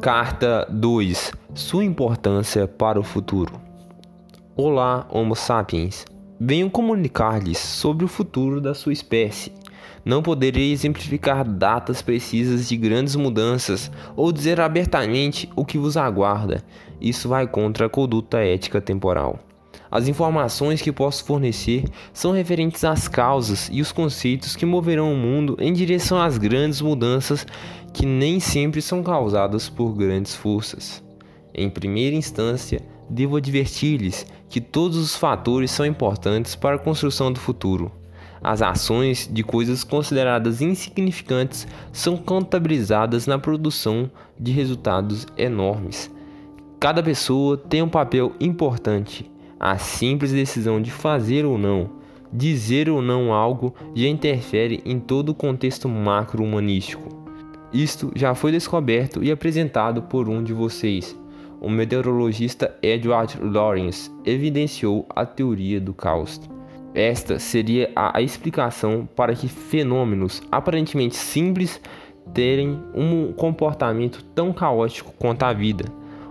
Carta 2 Sua importância para o futuro. Olá, Homo sapiens. Venho comunicar-lhes sobre o futuro da sua espécie. Não poderei exemplificar datas precisas de grandes mudanças ou dizer abertamente o que vos aguarda. Isso vai contra a conduta ética temporal. As informações que posso fornecer são referentes às causas e os conceitos que moverão o mundo em direção às grandes mudanças que nem sempre são causadas por grandes forças. Em primeira instância, devo advertir-lhes que todos os fatores são importantes para a construção do futuro. As ações de coisas consideradas insignificantes são contabilizadas na produção de resultados enormes. Cada pessoa tem um papel importante a simples decisão de fazer ou não, dizer ou não algo já interfere em todo o contexto macro-humanístico. Isto já foi descoberto e apresentado por um de vocês. O meteorologista Edward Lorenz evidenciou a teoria do caos. Esta seria a explicação para que fenômenos aparentemente simples terem um comportamento tão caótico quanto a vida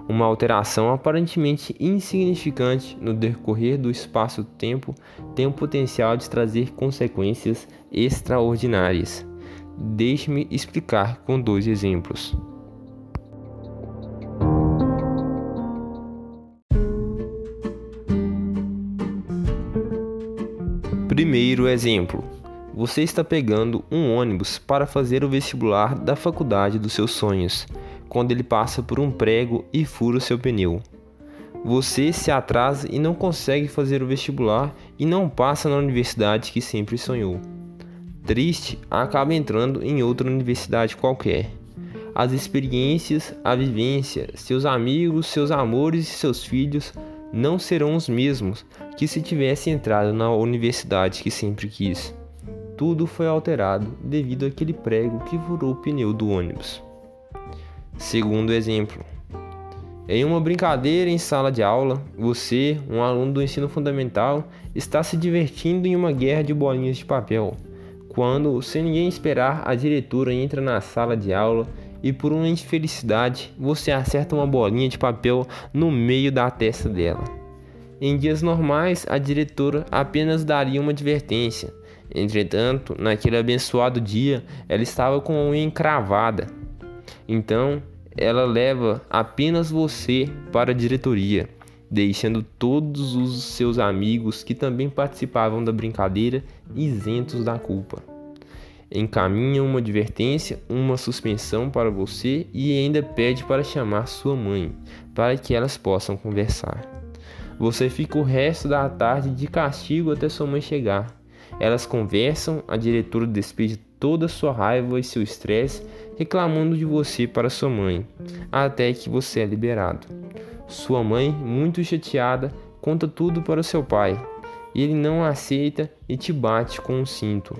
uma alteração aparentemente insignificante no decorrer do espaço-tempo tem o potencial de trazer consequências extraordinárias. Deixe-me explicar com dois exemplos. Primeiro exemplo: você está pegando um ônibus para fazer o vestibular da faculdade dos seus sonhos quando ele passa por um prego e fura seu pneu. Você se atrasa e não consegue fazer o vestibular e não passa na universidade que sempre sonhou. Triste, acaba entrando em outra universidade qualquer. As experiências, a vivência, seus amigos, seus amores e seus filhos não serão os mesmos que se tivesse entrado na universidade que sempre quis. Tudo foi alterado devido àquele prego que furou o pneu do ônibus. Segundo exemplo, em uma brincadeira em sala de aula, você, um aluno do ensino fundamental, está se divertindo em uma guerra de bolinhas de papel. Quando, sem ninguém esperar, a diretora entra na sala de aula e, por uma infelicidade, você acerta uma bolinha de papel no meio da testa dela. Em dias normais, a diretora apenas daria uma advertência. Entretanto, naquele abençoado dia, ela estava com a unha encravada então, ela leva apenas você para a diretoria, deixando todos os seus amigos que também participavam da brincadeira isentos da culpa. Encaminha uma advertência, uma suspensão para você e ainda pede para chamar sua mãe, para que elas possam conversar. Você fica o resto da tarde de castigo até sua mãe chegar. Elas conversam, a diretora despeja toda sua raiva e seu estresse reclamando de você para sua mãe, até que você é liberado. Sua mãe, muito chateada, conta tudo para seu pai. Ele não aceita e te bate com um cinto.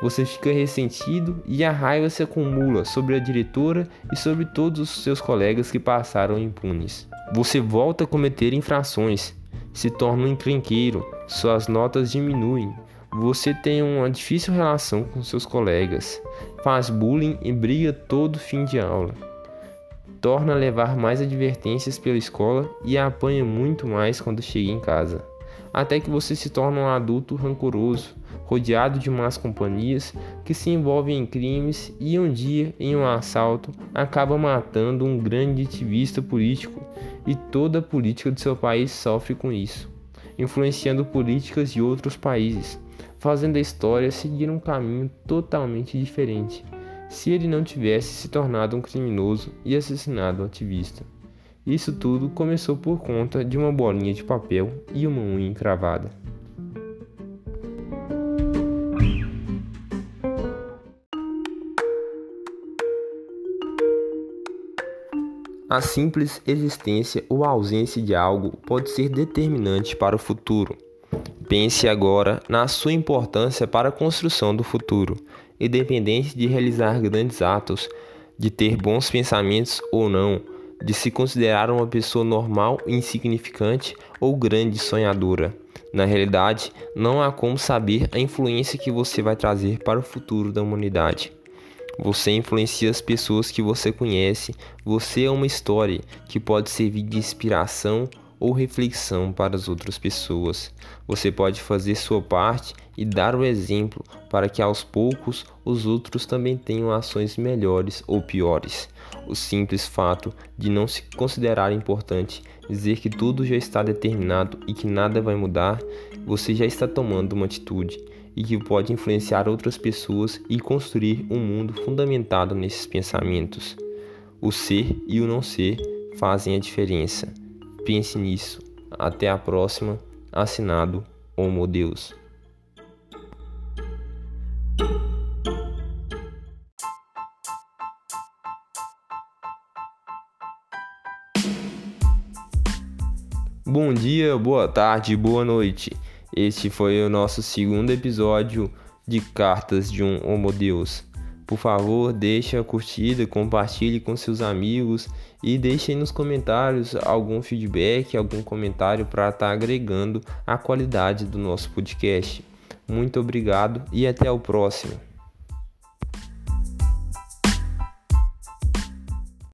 Você fica ressentido e a raiva se acumula sobre a diretora e sobre todos os seus colegas que passaram impunes. Você volta a cometer infrações, se torna um encrenqueiro, suas notas diminuem, você tem uma difícil relação com seus colegas, faz bullying e briga todo fim de aula. Torna a levar mais advertências pela escola e apanha muito mais quando chega em casa. Até que você se torna um adulto rancoroso, rodeado de más companhias que se envolvem em crimes e um dia, em um assalto, acaba matando um grande ativista político e toda a política do seu país sofre com isso, influenciando políticas de outros países fazendo a história seguir um caminho totalmente diferente se ele não tivesse se tornado um criminoso e assassinado um ativista. Isso tudo começou por conta de uma bolinha de papel e uma unha encravada. A simples existência ou ausência de algo pode ser determinante para o futuro. Pense agora na sua importância para a construção do futuro, independente de realizar grandes atos, de ter bons pensamentos ou não, de se considerar uma pessoa normal insignificante ou grande sonhadora. Na realidade, não há como saber a influência que você vai trazer para o futuro da humanidade. Você influencia as pessoas que você conhece. Você é uma história que pode servir de inspiração ou reflexão para as outras pessoas. Você pode fazer sua parte e dar o exemplo para que aos poucos os outros também tenham ações melhores ou piores. O simples fato de não se considerar importante, dizer que tudo já está determinado e que nada vai mudar, você já está tomando uma atitude e que pode influenciar outras pessoas e construir um mundo fundamentado nesses pensamentos. O ser e o não ser fazem a diferença. Pense nisso. Até a próxima. Assinado Homo Deus. Bom dia, boa tarde, boa noite. Este foi o nosso segundo episódio de Cartas de um Homo Deus. Por favor, deixe a curtida, compartilhe com seus amigos e deixe nos comentários algum feedback, algum comentário para estar tá agregando a qualidade do nosso podcast. Muito obrigado e até o próximo.